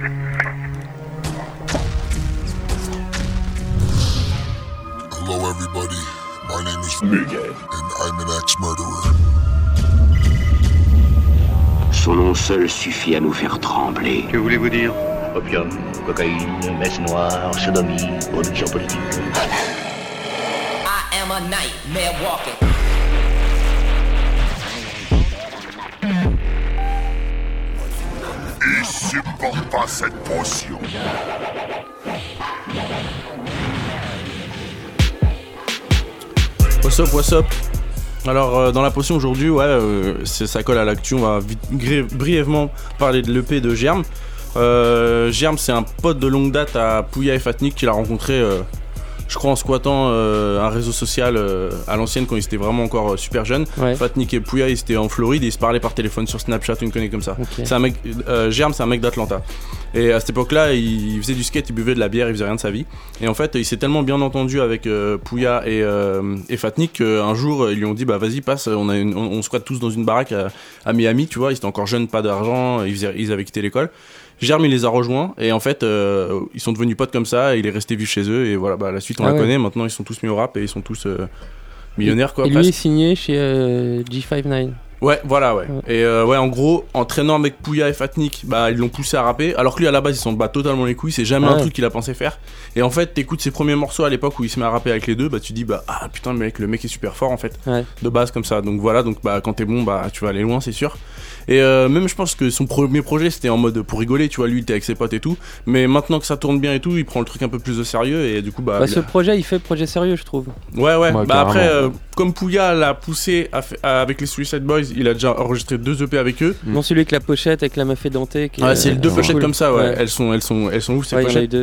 Hello, everybody. My name is Miguel, and I'm an ex-murderer. Son nom seul suffit à nous faire trembler. Que voulez-vous dire? Opium, cocaïne, messe noire, sodomie, production politique. I am a nightmare walking. Supporte pas cette potion. What's up, what's up? Alors, euh, dans la potion aujourd'hui, ouais, euh, ça colle à l'actu. On va vite- brièvement parler de l'EP de Germe. Euh, Germe, c'est un pote de longue date à Pouya et Fatnik qu'il a rencontré, euh, je crois, en squattant euh, un réseau social euh, à l'ancienne quand ils étaient vraiment encore euh, super jeunes. Ouais. Fatnik et Pouya, ils étaient en Floride et ils se parlaient par téléphone sur Snapchat, une connerie comme ça. Ok. C'est un mec, euh, Germe, c'est un mec d'Atlanta. Et à cette époque-là, il faisait du skate, il buvait de la bière, il faisait rien de sa vie. Et en fait, il s'est tellement bien entendu avec euh, Pouya et, euh, et Fatnik qu'un jour, ils lui ont dit Bah vas-y, passe, on, a une- on, on squatte tous dans une baraque à, à Miami, tu vois. Ils étaient encore jeunes, pas d'argent, ils, ils avaient quitté l'école. Germe, il les a rejoints et en fait, euh, ils sont devenus potes comme ça. Et il est resté vivre chez eux et voilà, bah, la suite, on Ah la ouais. connaît. Maintenant, ils sont tous mis au rap et ils sont tous euh, millionnaires, quoi. Et lui presque. est signé chez euh, G59. Ouais, voilà, ouais. Ouais. Et euh, ouais, en gros, en traînant avec Pouya et Fatnik, bah ils l'ont poussé à rapper. Alors que lui, à la base, il s'en bat totalement les couilles. C'est jamais un Ouais. truc qu'il a pensé faire. Et en fait, t'écoutes ses premiers morceaux à l'époque où il se met à rapper avec les deux, bah tu dis bah ah putain, le mec, le mec est super fort en fait. Ouais. De base comme ça. Donc voilà, donc bah quand t'es bon, bah tu vas aller loin, c'est sûr. Et euh, même je pense que son premier projet c'était en mode pour rigoler, tu vois, lui il était avec ses potes et tout. Mais maintenant que ça tourne bien et tout, il prend le truc un peu plus au sérieux et du coup bah. Bah, ce a- projet, il fait projet sérieux, je trouve. Ouais, ouais. Ouais, bah après, euh, comme Pouya l'a poussé à fa- à- avec les Suicide Boys, il a déjà enregistré deux EP avec eux. Mm. Non, celui avec la pochette, avec la meuf qui est- Ouais, c'est les deux euh, pochettes cool. comme ça, ouais. Ouais. Elles sont, elles sont, elles sont ouf ces Ouais, pochettes.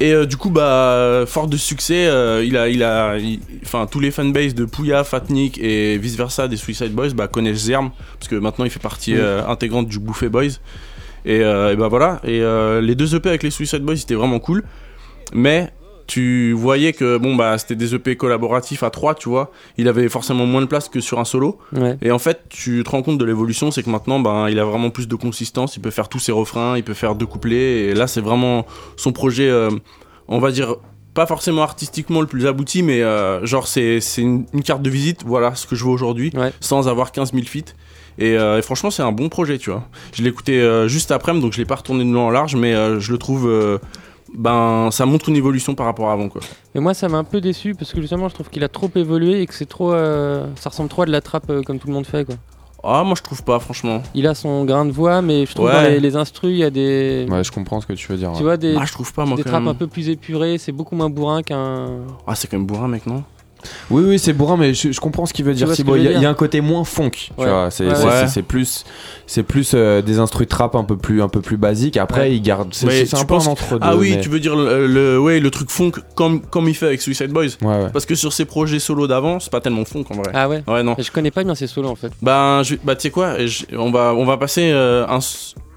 Et euh, du coup, bah, fort de succès, euh, il a, il a, enfin, tous les fanbases de Pouya, Fatnik et vice versa des Suicide Boys, bah, connaissent Zerm parce que maintenant il fait partie euh, intégrante du Bouffé Boys. Et, et bah voilà. Et les deux EP avec les Suicide Boys, c'était vraiment cool. Mais tu voyais que bon bah c'était des EP collaboratifs à trois, tu vois. Il avait forcément moins de place que sur un solo. Ouais. Et en fait, tu te rends compte de l'évolution, c'est que maintenant, ben, il a vraiment plus de consistance. Il peut faire tous ses refrains, il peut faire deux couplets. Et là, c'est vraiment son projet, euh, on va dire, pas forcément artistiquement le plus abouti, mais euh, genre, c'est c'est une, une carte de visite. Voilà ce que je veux aujourd'hui, Ouais. sans avoir 15 000 feats. Et, euh, et franchement, c'est un bon projet, tu vois. Je l'ai écouté euh, juste après, donc je l'ai pas retourné de long en large, mais euh, je le trouve. Ben, ça montre une évolution par rapport à avant, quoi. Mais moi, ça m'a un peu déçu parce que justement, je trouve qu'il a trop évolué et que c'est trop. euh, ça ressemble trop à de la trappe euh, comme tout le monde fait, quoi. Ah, moi, je trouve pas, franchement. Il a son grain de voix, mais je trouve Ouais. dans les, les instrus, il y a des. Ouais, je comprends ce que tu veux dire. Tu ouais. vois, des, Ah, je trouve pas, moi, des quand trappes même. un peu plus épurées, c'est beaucoup moins bourrin qu'un. Ah, c'est quand même bourrin, mec, non? Oui, oui, c'est bourrin, mais je, je comprends ce qu'il veut dire. Il y, y a un côté moins funk, tu Ouais. vois. C'est Ouais, plus, c'est plus euh, des instrus de trap un peu plus, un peu plus basiques. Après, Ouais. il garde. C'est un peu penses- un entre deux. Ah oui, mais- tu veux dire le, le- ouais, le truc funk comme, comme il fait avec Suicide Boys Ouais, ouais. Parce que sur ses projets solo d'avant, c'est pas tellement funk en vrai. Ah ouais Ouais, non. Je connais pas bien ces solos en fait. Ben, je- bah, tu sais quoi je- on, va, on va passer euh, un,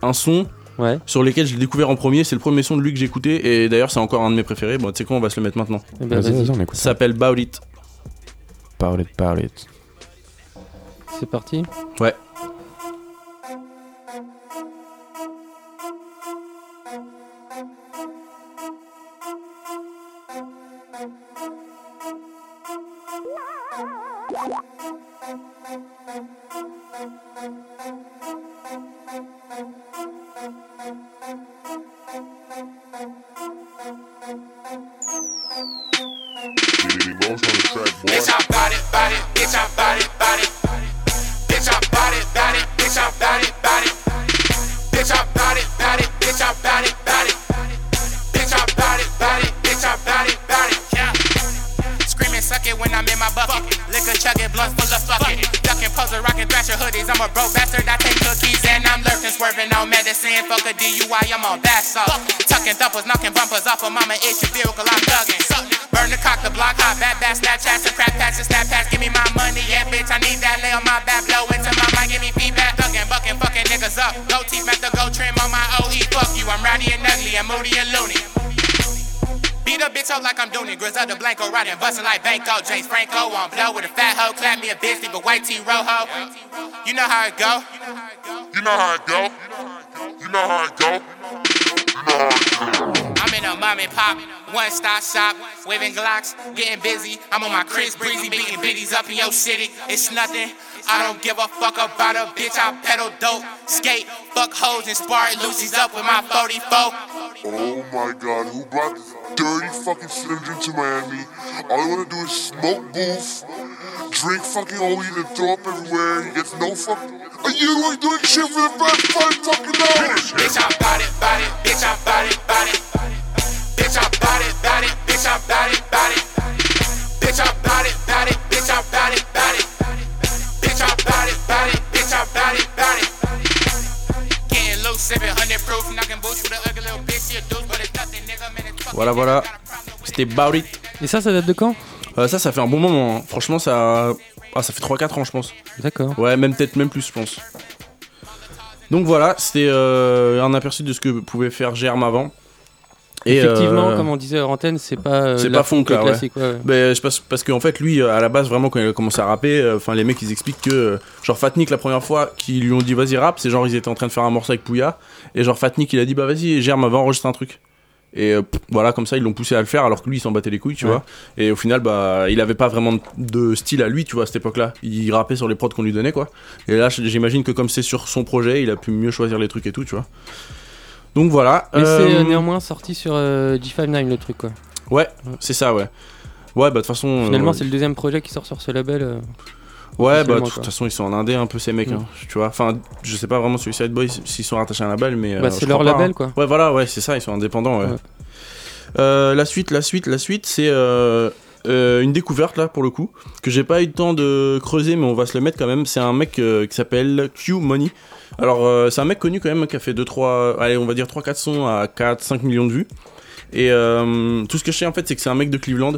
un son Ouais. sur lequel je l'ai découvert en premier. C'est le premier son de lui que j'ai écouté. Et d'ailleurs, c'est encore un de mes préférés. Bon, tu sais quoi, on va se le mettre maintenant. Eh ben, on ça. s'appelle Bout It. Parle it, parle it. c'est parti. Ouais. Bitch, I bought it, bought it, bitch, I bought it, bought it. Bitch, I bought it, bought it, bitch, I bought it, bought it. Bitch, I bought it, bought it, bitch, I bought it, bought it. Yeah. Screaming, suck it when I'm in my bucket. Liquor chugging, blunt full of fuck. Ducking, poser, rocking, thrasher hoodies. I'm a broke bastard, I on medicine. Fuck a DUI, I'm on bath salt. Tucking thumpers, knocking bumpers off of mama issue vehicle, I'm thugging. Burn the cock, the block hot, bad bad Snapchats and crap packs and snap packs. Give me my money, yeah, bitch. I need that lay on my back, blow into my mind, give me feedback. Thugging, bucking, fucking niggas up. Go teeth, at the go trim on my OE. Fuck you, I'm rowdy and ugly, and moody and loony. Beat a bitch up like I'm doing it. Griselda Blanco riding, bustin' like Banco. James Franco on blow with a fat hoe. Clap me a bitch, leave a white rojo. You know how it go. You know how it go. You know how it go. I'm in a mom and pop, one stop shop, waving Glocks, getting busy. I'm on my Chris Breezy, beating biddies up in your city. It's nothing. I don't give a fuck about a bitch. I pedal dope, skate, fuck hoes, and spar Lucy's up with my 44. Oh my god, who brought this dirty fucking Jim to Miami? All I wanna do is smoke booth, drink fucking weed and throw up everywhere. He gets no fuck. Are you ain't doing shit for the first five fucking hours? Bitch, I bout it, bout it, bitch, I bout it, bout it. Bitch, I bout it, bout it, bitch, I bout it, bout it. Bitch, I bout it, bout it, bitch, I bout it. Bitch, I bout it, bout it, bitch, I bout it, bout it. Getting loose, 700 proof, knocking boots with a ugly little bitch. She a deuce, but it's nothing, nigga, man, it's fucking Voilà, voilà. C'était Bout It. Et ça, ça date de quand? Euh, ça, ça fait un bon moment. hein. Franchement, ça. Ah, ça fait 3-4 ans, je pense. D'accord. Ouais, même peut-être même plus, je pense. Donc voilà, c'était euh, un aperçu de ce que pouvait faire Germe avant. Et, Effectivement, euh, comme on disait hors antenne, c'est pas. euh, c'est pas funk, classique, ouais, ouais. Ben, je pense parce qu'en fait lui euh, à la base vraiment quand il a commencé à rapper enfin les mecs ils expliquent que genre Fatnik la première fois qu'ils lui ont dit vas-y rap c'est genre ils étaient en train de faire un morceau avec Pouya et genre Fatnik il a dit bah vas-y Germe va enregistrer un truc et euh, pff, voilà comme ça ils l'ont poussé à le faire alors que lui il s'en battait les couilles tu Ouais. vois et au final bah il avait pas vraiment de- style à lui tu vois à cette époque là il rappait sur les prods qu'on lui donnait quoi et là j'imagine que comme c'est sur son projet il a pu mieux choisir les trucs et tout tu vois donc voilà Mais c'est Euh, euh, néanmoins sorti sur euh, G59 le truc quoi. ouais c'est ça ouais ouais bah de toute façon Finalement, c'est le deuxième projet qui sort sur ce label. Ouais, bah, de toute façon, ils sont en indé un peu ces mecs, Mm. hein, tu vois. Enfin, je sais pas vraiment Suicide Boys s'ils sont rattachés à un label, mais. Bah, euh, c'est leur label, hein. quoi. Ouais, voilà, ouais, c'est ça, ils sont indépendants, ouais. Ouais. Euh, la suite, la suite, la suite, c'est euh, euh, une découverte, là, pour le coup, que j'ai pas eu le temps de creuser, mais on va se le mettre quand même. C'est un mec euh, qui s'appelle Q Money. Alors, euh, c'est un mec connu quand même, qui a fait 2-3, allez, on va dire 3-4 sons à 4-5 millions de vues. Et tout ce que je sais, en fait, c'est que c'est un mec de Cleveland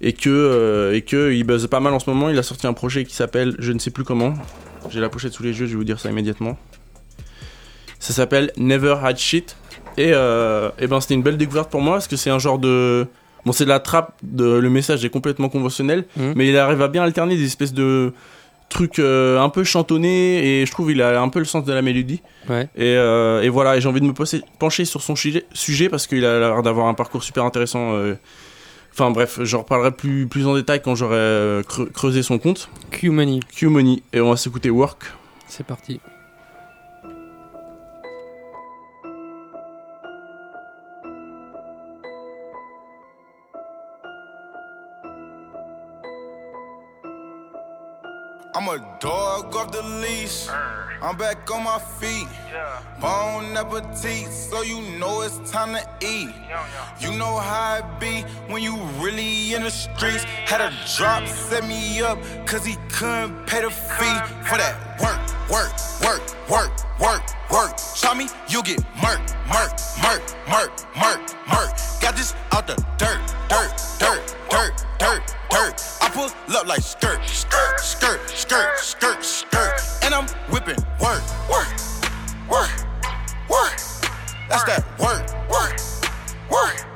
et que et que il buzz pas mal en ce moment. Il a sorti un projet qui s'appelle je ne sais plus comment. J'ai la pochette sous les yeux, je vais vous dire ça immédiatement. Ça s'appelle Never Had Shit et et ben c'était une belle découverte pour moi parce que c'est un genre de bon c'est de la trappe, de, le message est complètement conventionnel, Mhm. mais il arrive à bien alterner des espèces de trucs euh, un peu chantonnés et je trouve il a un peu le sens de la mélodie. Ouais. Et, euh, et voilà, et j'ai envie de me poser- pencher sur son sujet, parce qu'il a l'air d'avoir un parcours super intéressant. euh. Enfin bref, j'en reparlerai plus, plus en détail quand j'aurai creu- creusé son compte. Q Money, Q Money. Et on va s'écouter Work. c'est parti. A dog off the leash. I'm back on my feet. Bon appetit, so you know it's time to eat. You know how it be when you really in the streets. Had a drop, set me up, cause he couldn't pay the fee for that work, work, work, work, work, work. Try me, you get murk, murk, murk, murk, murk, murk. Got this out the dirt, dirt, dirt, dirt, dirt, dirt. I pull up like skirt, skirt, skirt, skirt, skirt, skirt. And I'm whipping work, work, work, work. That's that work, work, work,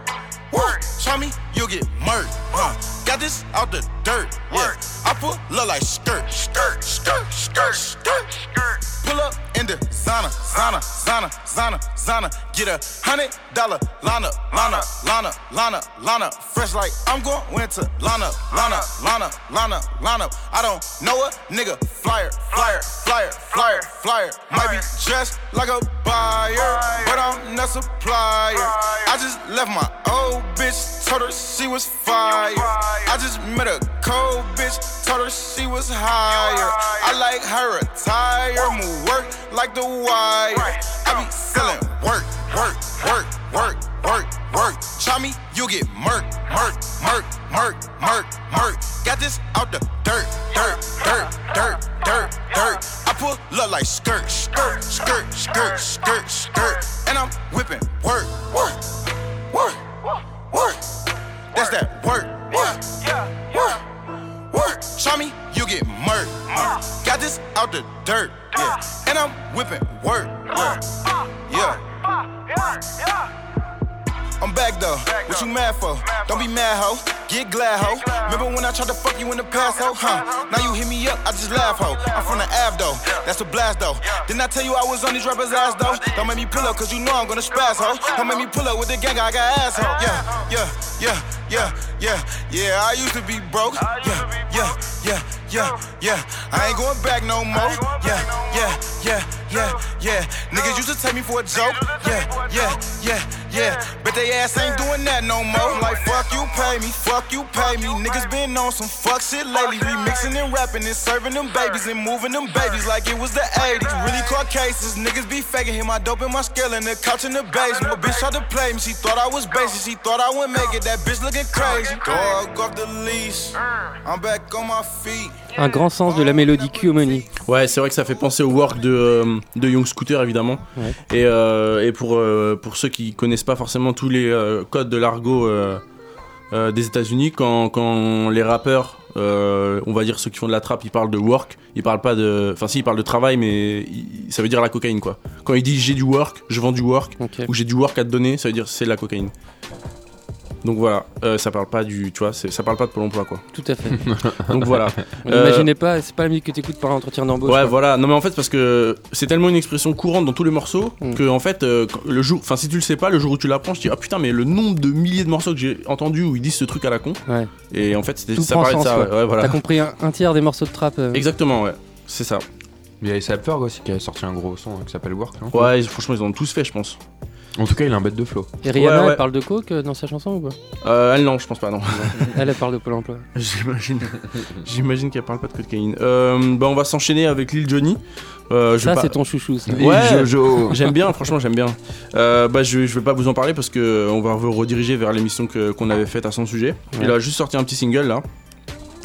work. Try me, you'll get murked. Huh. Got this out the dirt, yeah. I pull up like skirt, skirt, skirt, skirt, skirt, skirt. Pull up in the Zana, Zana, Zana, Zana, Zana. Get a hundred dollar Lana, Lana, Lana, Lana, Lana. Fresh like I'm going winter. Lana, Lana, Lana, Lana, Lana. I don't know a nigga. Flyer, flyer, flyer, flyer, flyer. Might be dressed like a buyer, but I'm not supplier. I just left my old bitch, told her she was fire. I just met a cold bitch, told her she was higher. I like her attire, move work like the wire. I be selling work, work, work, work, work, work. Try you get murk, murk, murk, murk, murk, murk. Got this out the dirt, dirt, dirt, dirt, dirt, dirt. I pull up like skirt, skirt, skirt, skirt, skirt, skirt. And I'm whipping work, work, work, work. That's that work, work, yeah. work, work. Try me, you get murk. Uh, got this out the dirt, yeah. And I'm whipping work, yeah. yeah. I'm back though. What you mad for? Don't be mad, ho. Get glad, ho. Remember when I tried to fuck you in the past, ho? Huh? Now you hit me up, I just laugh, ho. I'm from the Ave, though. That's a blast, though. Didn't I tell you I was on these rappers' ass, though? Don't make me pull up, cause you know I'm gonna spaz, ho. Don't make me pull up with the gang, I got ass, ho. Yeah, yeah, yeah, yeah, yeah, yeah. I used to be broke. Yeah, yeah, yeah, yeah, yeah. I ain't going back no more. Yeah, yeah, yeah, yeah, yeah. Niggas used to take me for a joke. Yeah, yeah, yeah, yeah. But they ass ain't doing that no more. Like, fuck you, pay me. Fuck you, pay me. Niggas been on some fuck shit lately. Remixing and rapping and serving them babies and moving them babies like it was the 80s. Really caught cases. Niggas be faking. Hit my dope in my scale in the couch in the basement. A bitch tried to play me. She thought I was basic. She thought I wouldn't make it. That bitch looking crazy. Dog off the leash. I'm back on my feet. Un grand sens de la mélodie Q-Money. Ouais, c'est vrai que ça fait penser au work de, euh, de Young Scooter évidemment. Ouais. Et, euh, et pour, euh, pour ceux qui connaissent pas forcément tous les codes de l'argot des États-Unis, quand, quand les rappeurs, on va dire ceux qui font de la trappe, ils parlent de work, ils parlent pas de. Enfin, si, ils parlent de travail, mais ils- ça veut dire la cocaïne quoi. Quand ils disent j'ai du work, je vends du work, ou j'ai du work à te donner, ça veut dire c'est de la cocaïne. Donc voilà, euh, ça parle pas du. Tu vois, ça parle pas de Pôle emploi quoi. Tout à fait. Donc voilà. On Euh, pas, c'est pas la musique que t'écoutes par entretien d'embauche. Ouais, quoi. voilà. Non, mais en fait, parce que c'est tellement une expression courante dans tous les morceaux Mm. que, en fait, euh, le jour, enfin, si tu le sais pas, le jour où tu l'apprends, je dis, ah putain, mais le nombre de milliers de morceaux que j'ai entendus où ils disent ce truc à la con. Ouais. Et en fait, c'était- ça parlait de ça. ouais. Voilà. T'as compris un, un tiers des morceaux de trap. euh, Exactement, ouais. C'est ça. Il y a ASAP Ferg aussi qui a sorti un gros son hein, qui s'appelle Work. non? Ouais, ils- franchement, ils en ont tous fait, je pense. En tout cas, il a un bête de flow. Et Rihanna, Ouais, ouais. elle parle de coke euh, dans sa chanson ou pas? Euh, elle, non, je pense pas, non. Elle, elle parle de Pôle emploi. J'imagine. J'imagine qu'elle parle pas de cocaïne. Euh, bah, on va s'enchaîner avec Lil Johnny. Euh, je Ça, pas- c'est ton chouchou. ça. Ouais. Jojo. J'aime bien, franchement, j'aime bien. Euh, bah, je, je vais pas vous en parler parce que on va vous rediriger vers l'émission que- qu'on avait faite à son sujet. Il a juste sorti un petit single là.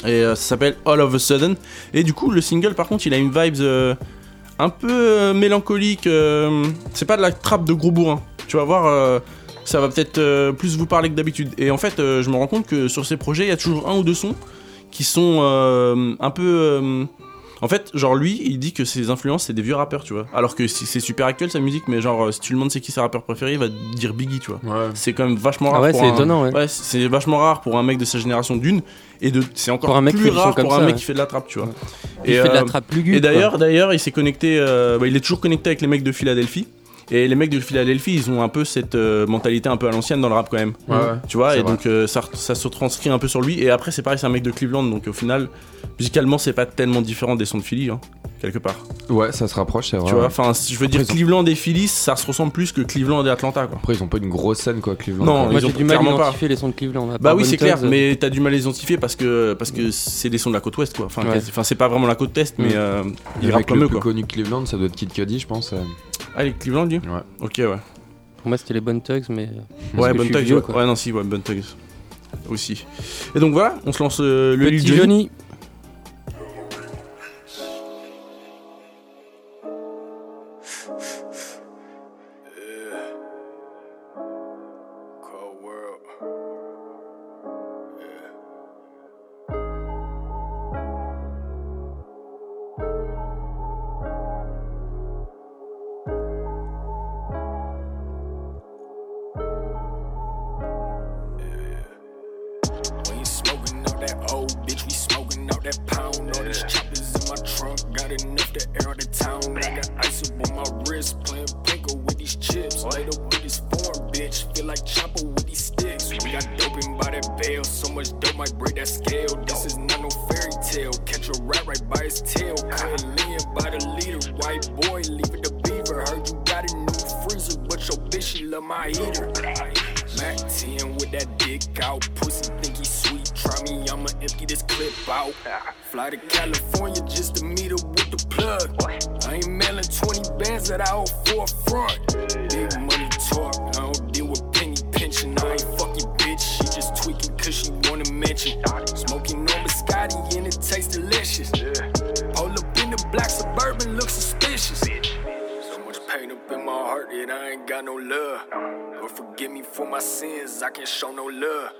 Et euh, ça s'appelle All of a Sudden. Et du coup, le single, par contre, il a une vibes euh, un peu mélancolique. euh, c'est pas de la trappe de gros bourrin. Tu vas voir, euh, ça va peut-être euh, plus vous parler que d'habitude. Et en fait, euh, je me rends compte que sur ces projets, il y a toujours un ou deux sons qui sont euh, un peu. euh, en fait, genre lui, il dit que ses influences c'est des vieux rappeurs, tu vois. Alors que c'est super actuel sa musique, mais genre si tu lui demandes c'est qui ses rappeurs préférés, il va te dire Biggie, tu vois. Ouais. C'est quand même vachement rare. Ah ouais, pour c'est un- étonnant, ouais. Ouais, c'est vachement rare pour un mec de sa génération d'une, et de c'est encore Pour un mec qui plus rare pour un mec ouais. qui fait de la trappe, tu vois. Il fait de la trappe lugubre. et d'ailleurs, d'ailleurs, il s'est connecté, euh, bah, il est toujours connecté avec les mecs de Philadelphie. Et les mecs de Philadelphie, ils ont un peu cette euh, mentalité un peu à l'ancienne dans le rap quand même. Ouais, ouais. Tu vois, et vrai. donc euh, ça, ça se transcrit un peu sur lui. Et après, c'est pareil, c'est un mec de Cleveland, donc au final, musicalement, c'est pas tellement différent des sons de Philly, hein, quelque part. Ouais, ça se rapproche, c'est vrai. Tu vois, enfin, je veux dire, Après, ils Cleveland et Philly, ça se ressemble plus que Cleveland et Atlanta, quoi. Après, ils ont pas une grosse scène, quoi, Cleveland. Non, quoi. Moi, ils ont du mal à clairement pas. identifier les sons de Cleveland. Bah oui, c'est clair, mais t'as du mal à les identifier parce que parce que c'est des sons de la côte ouest, quoi. Enfin, Ouais. c'est pas vraiment la côte est, mais euh, Le il rappe mec comme eux, plus quoi. connu Cleveland, ça doit être Kid Cudi, je pense. euh. Allez, Cleveland, Ouais. Ok, ouais. Pour moi, c'était les Bonnes Tugs, mais. Ouais, Bonne je suis Tugs, ouais. Ouais, non, si, ouais, Bonne Tugs. Aussi. Et donc voilà, on se lance euh, le Petit. Johnny. Got no love. Lord, forgive me for my sins, I can't show no love.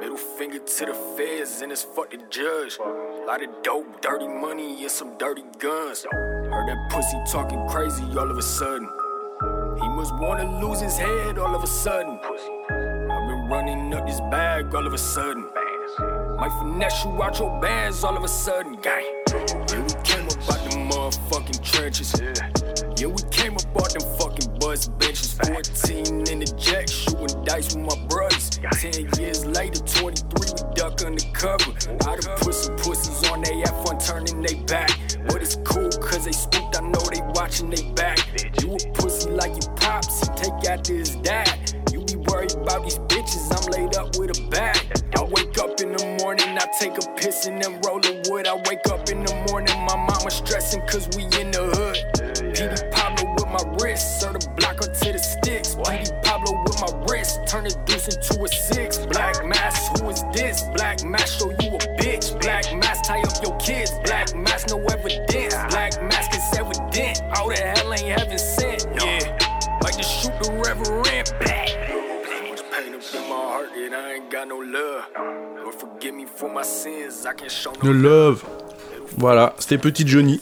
Middle finger to the feds and it's fuck the judge. Lot of dope, dirty money, and some dirty guns. Heard that pussy talking crazy all of a sudden. He must wanna lose his head all of a sudden. I've been running up this bag all of a sudden. Might finesse you out your bands all of a sudden, gang. Trenches. Yeah, we came up out them fucking bus benches. 14 in the jack, shooting dice with my brothers. 10 years later, 23, we duck undercover. I done put some pussies on they F on turning they back. But it's cool, cause they spooked, I know they watching they back. You a pussy like you pops, he take after his dad. You be worried about these bitches, I'm laid up with a bag. I wake up in the morning, I take a piss and then roll the wood. I wake up in the morning, my mama stressing cause we in the hood. PD Pablo with my wrist, serve the block up to the sticks. PD Pablo with my wrist, turn the deuce into a six. Black mask, who is this? Black mask, show you a bitch. Black mask, tie up your kids. Black mask, no evidence. Black mask is evident. All the hell ain't heaven sent. Yeah, like to shoot the reverend. Black. So much pain up in my heart that I ain't got no love. Voilà, c'était Petit Johnny.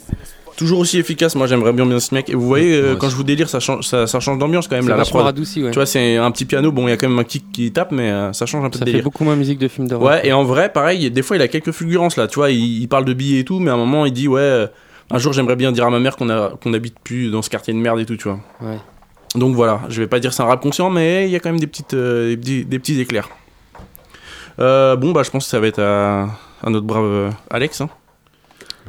Toujours aussi efficace, moi j'aimerais bien bien ce mec. Et vous voyez, euh, quand je vous délire, ça change, ça, ça change d'ambiance quand même. Là, la prod. radouci, ouais. Tu vois, c'est un petit piano, bon, il y a quand même un kick qui tape, mais euh, ça change un peu Ça de fait beaucoup moins musique de film d'horreur. Ouais, et en vrai, pareil, des fois il a quelques fulgurances là, tu vois, il, il parle de billets et tout, mais à un moment il dit, ouais, euh, un jour j'aimerais bien dire à ma mère qu'on qu'on habite plus dans ce quartier de merde et tout, tu vois. Ouais. Donc voilà, je vais pas dire c'est un rap conscient, mais il y a quand même des, petites, euh, des, petits, des petits éclairs. Euh, bon, bah je pense que ça va être à, à notre brave Alex. Hein.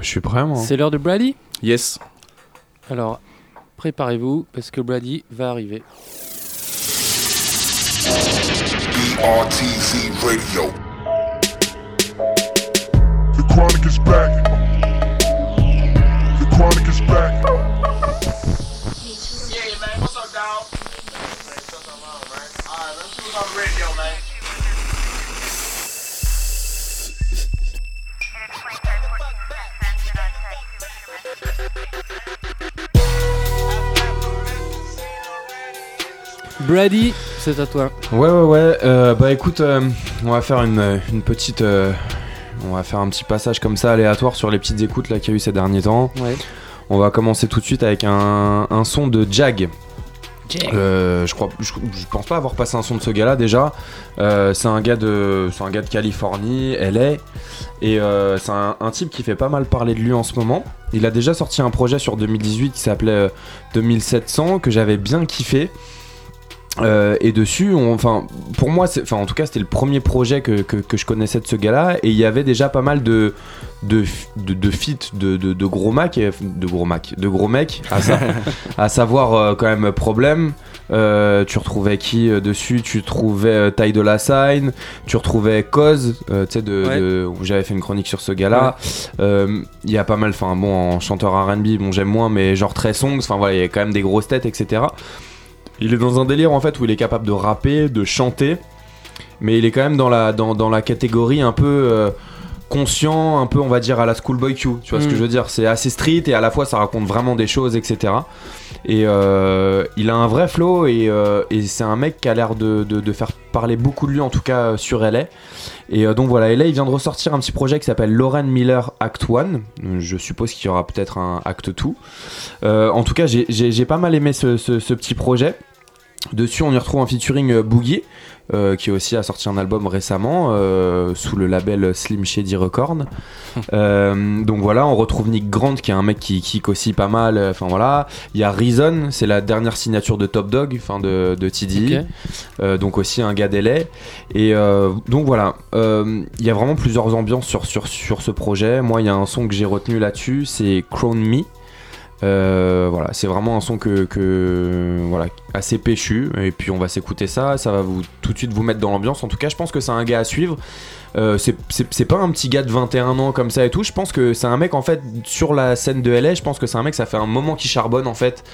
Je suis prêt, moi. C'est l'heure de Brady Yes. Alors, préparez-vous parce que Brady va arriver. BRTZ Radio. The chronic is back. Brady, c'est à toi. Ouais, ouais, ouais. euh, bah écoute, euh, on va faire une, une petite. euh, on va faire un petit passage comme ça aléatoire sur les petites écoutes là qu'il y a eu ces derniers temps. Ouais. On va commencer tout de suite avec un, un son de Jag. Euh, je crois, je, je pense pas avoir passé un son de ce gars-là déjà. C'est un gars de, c'est un gars de Californie, LA, et c'est un, un type qui fait pas mal parler de lui en ce moment. Il a déjà sorti un projet sur 2018 qui s'appelait euh, 2700 que j'avais bien kiffé. Euh, et dessus, on- enfin, pour moi, enfin, en tout cas, c'était le premier projet que, que, que je connaissais de ce gars-là, et il y avait déjà pas mal de de de, de feats de, de, de gros mac, de gros mac, de gros mecs, à, sa- à savoir euh, quand même problème. Euh, tu retrouvais qui euh, dessus? Tu trouvais euh, Ty de la Sign, tu retrouvais Cause, euh, tu sais, de, Ouais. j'avais fait une chronique sur ce gars-là. Euh, Il y a pas mal, enfin bon, en chanteur RB, bon j'aime moins, mais genre très songs, enfin voilà, il y a quand même des grosses têtes, etc. Il est dans un délire en fait où il est capable de rapper, de chanter, mais il est quand même dans la, dans, dans la catégorie un peu euh, conscient, un peu on va dire à la Schoolboy Q. Tu vois ce que je veux dire? C'est assez street et à la fois ça raconte vraiment des choses, etc. Et euh, il a un vrai flow et, euh, et c'est un mec qui a l'air de, de- faire parler beaucoup de lui en tout cas sur LA. Et donc voilà, et là il vient de ressortir un petit projet qui s'appelle Lauren Miller Act 1. Je suppose qu'il y aura peut-être un Act 2. Euh, en tout cas, j'ai- pas mal aimé ce- ce petit projet. Dessus, on y retrouve un featuring euh, Boogie, euh, qui aussi a sorti un album récemment euh, sous le label Slim Shady Record. Euh, donc voilà, on retrouve Nick Grant, qui est un mec qui kick aussi pas mal. Enfin voilà, il y a Reason, c'est la dernière signature de Top Dog, enfin de. Euh, donc aussi un gars d'LA. Et donc voilà, il y a vraiment plusieurs ambiances sur, sur, sur ce projet. Moi, il y a un son que j'ai retenu là-dessus, c'est Crown Me. Euh, voilà, c'est vraiment un son assez péchu et puis on va s'écouter ça, ça va tout de suite vous mettre dans l'ambiance. En tout cas, je pense que c'est un gars à suivre. Euh, c'est- pas un petit gars de 21 ans comme ça et tout. Je pense que c'est un mec en fait sur la scène de LA. Je pense que c'est un mec ça fait un moment qu'il charbonne en fait.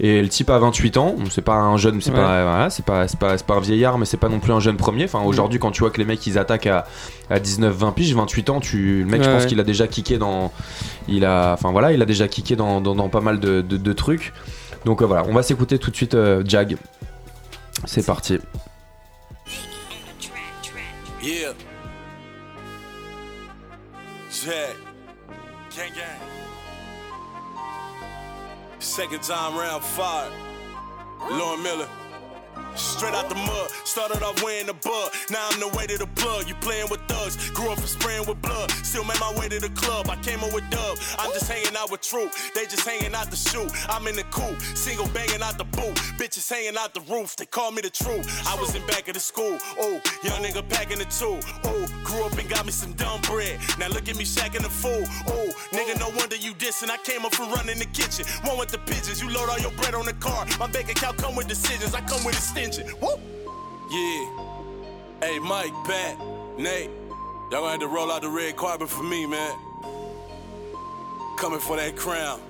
Et le type a 28 ans. C'est pas un jeune, c'est Ouais. pas voilà, c'est pas c'est pas c'est pas un vieillard, mais c'est pas non plus un jeune premier. Enfin aujourd'hui quand tu vois que les mecs ils attaquent à, à 19 20 piges, 28 ans, tu le mec je pense ouais. qu'il a déjà kické dans il a enfin voilà, il a déjà kické dans, dans, dans pas mal de, de- de trucs. Donc euh, voilà, on va s'écouter tout de suite euh, Jag. C'est parti. Yeah. Jack. Gang gang. Second time round five. Lauren Miller. Straight out the mud. Started off wearing the bug, now I'm the way to the plug. You playing with thugs, grew up from spraying with blood. Still made my way to the club, I came up with dub. I'm just hanging out with True, they just hanging out the shoe. I'm in the coop, single banging out the boot. Bitches hanging out the roof, they call me the truth. I was in back of the school, oh, young nigga packing the two. Oh, grew up and got me some dumb bread. Now look at me shacking the fool. Oh, nigga, no wonder you dissing. I came up from running the kitchen. One with the pigeons, you load all your bread on the car. My bank account come with decisions, I come with Woo! Yeah. Hey, Mike, Pat, Nate, y'all gonna have to roll out the red carpet for me, man. Coming for that crown.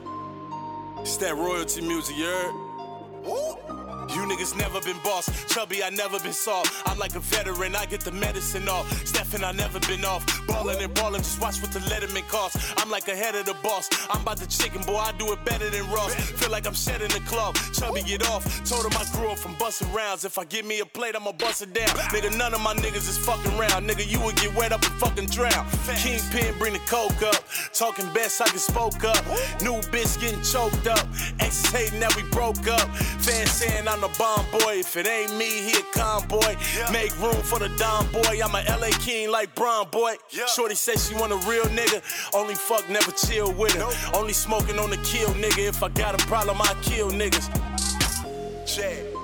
It's that royalty music, you heard? You niggas never been boss. Chubby, I never been soft. I'm like a veteran, I get the medicine off. Steffin, I never been off. Ballin' and ballin', just watch what the letterman cost. I'm like ahead of the boss. I'm about the chicken, boy, I do it better than Ross. Feel like I'm shedding the cloth. Chubby, get off. Told him I grew up from bustin' rounds. If I give me a plate, I'ma bust it down. Nigga, none of my niggas is fucking round. Nigga, you would get wet up and fucking drown. Kingpin, bring the coke up. Talking best, I can spoke up. New bitch getting choked up. Exes hating that we broke up. Fans saying I'm the bomb boy. If it ain't me, he a convoy. Make room for the Don boy. I'm a LA king like Brown boy. Shorty says she want a real nigga. Only fuck, never chill with her. Only smoking on the kill nigga. If I got a problem, I kill niggas. Chad.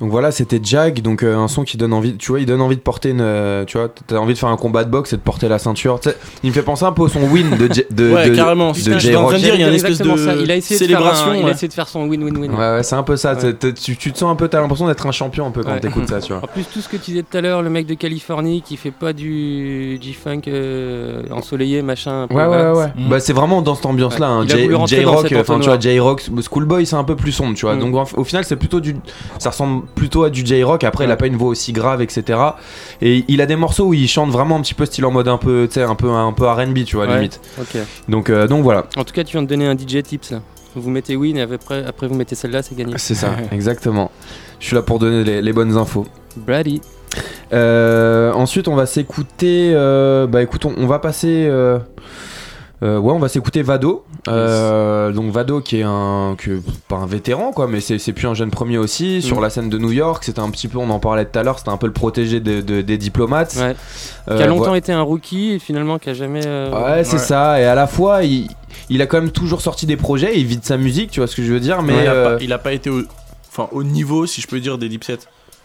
Donc voilà, c'était Jag, donc euh, un son qui donne envie, tu vois, il donne envie de porter une, euh, tu vois, t'as envie de faire un combat de boxe et de porter la ceinture. Il me fait penser un peu au son Win de, J- de, Ouais, de, carrément. de J j'étais en Rock. train de dire, il y a une espèce de ça. Il a essayé de faire, célébration, un- il a ouais. essayé de faire son win-win-win. Ouais, ouais, c'est un peu ça. Ouais. t'es- t'es- Tu, tu te sens un peu, t'as l'impression d'être un champion un peu quand Ouais. t'écoutes ça, tu vois. En plus, tout ce que tu disais tout à l'heure, le mec de Californie qui fait pas du G-Funk euh, ensoleillé, machin. un peu, Ouais, ouais, ouais. ouais. Bah, c'est vraiment dans cette ambiance-là. Ouais. Hein. J-Rock, enfin, tu vois. J-Rock, Schoolboy, c'est un peu plus sombre, tu vois. Mm. Donc, au final, c'est plutôt du. Ça ressemble plutôt à du J-Rock. Après, il a pas une voix aussi grave, etc. Et il a des morceaux où il chante vraiment un petit peu style en mode un peu, tu sais, un peu, un peu RB, tu vois, Ouais, limite. Donc, euh, donc voilà. En tout cas, tu viens de donner un DJ tips là. Vous mettez win et après, après vous mettez celle-là, c'est gagné. C'est ça, exactement. Je suis là pour donner les, les bonnes infos. Brady. Euh, ensuite, on va s'écouter. euh, bah écoute, on, on va passer. euh, euh, ouais, on va s'écouter Vado. Euh, Donc Vado qui est un, que, pas un vétéran quoi, mais c'est c'est plus un jeune premier aussi sur Mm. la scène de New York. C'était un petit peu, on en parlait tout à l'heure, c'était un peu le protégé de- de- des diplomates. Ouais. Euh, qui a longtemps été un rookie et finalement qui a jamais. euh, Ouais, c'est ça. Et à la fois, il, il a quand même toujours sorti des projets. Il vit de sa musique, tu vois ce que je veux dire. Mais il, a pas, il a pas été au, enfin, au niveau, si je peux dire, des Dipset.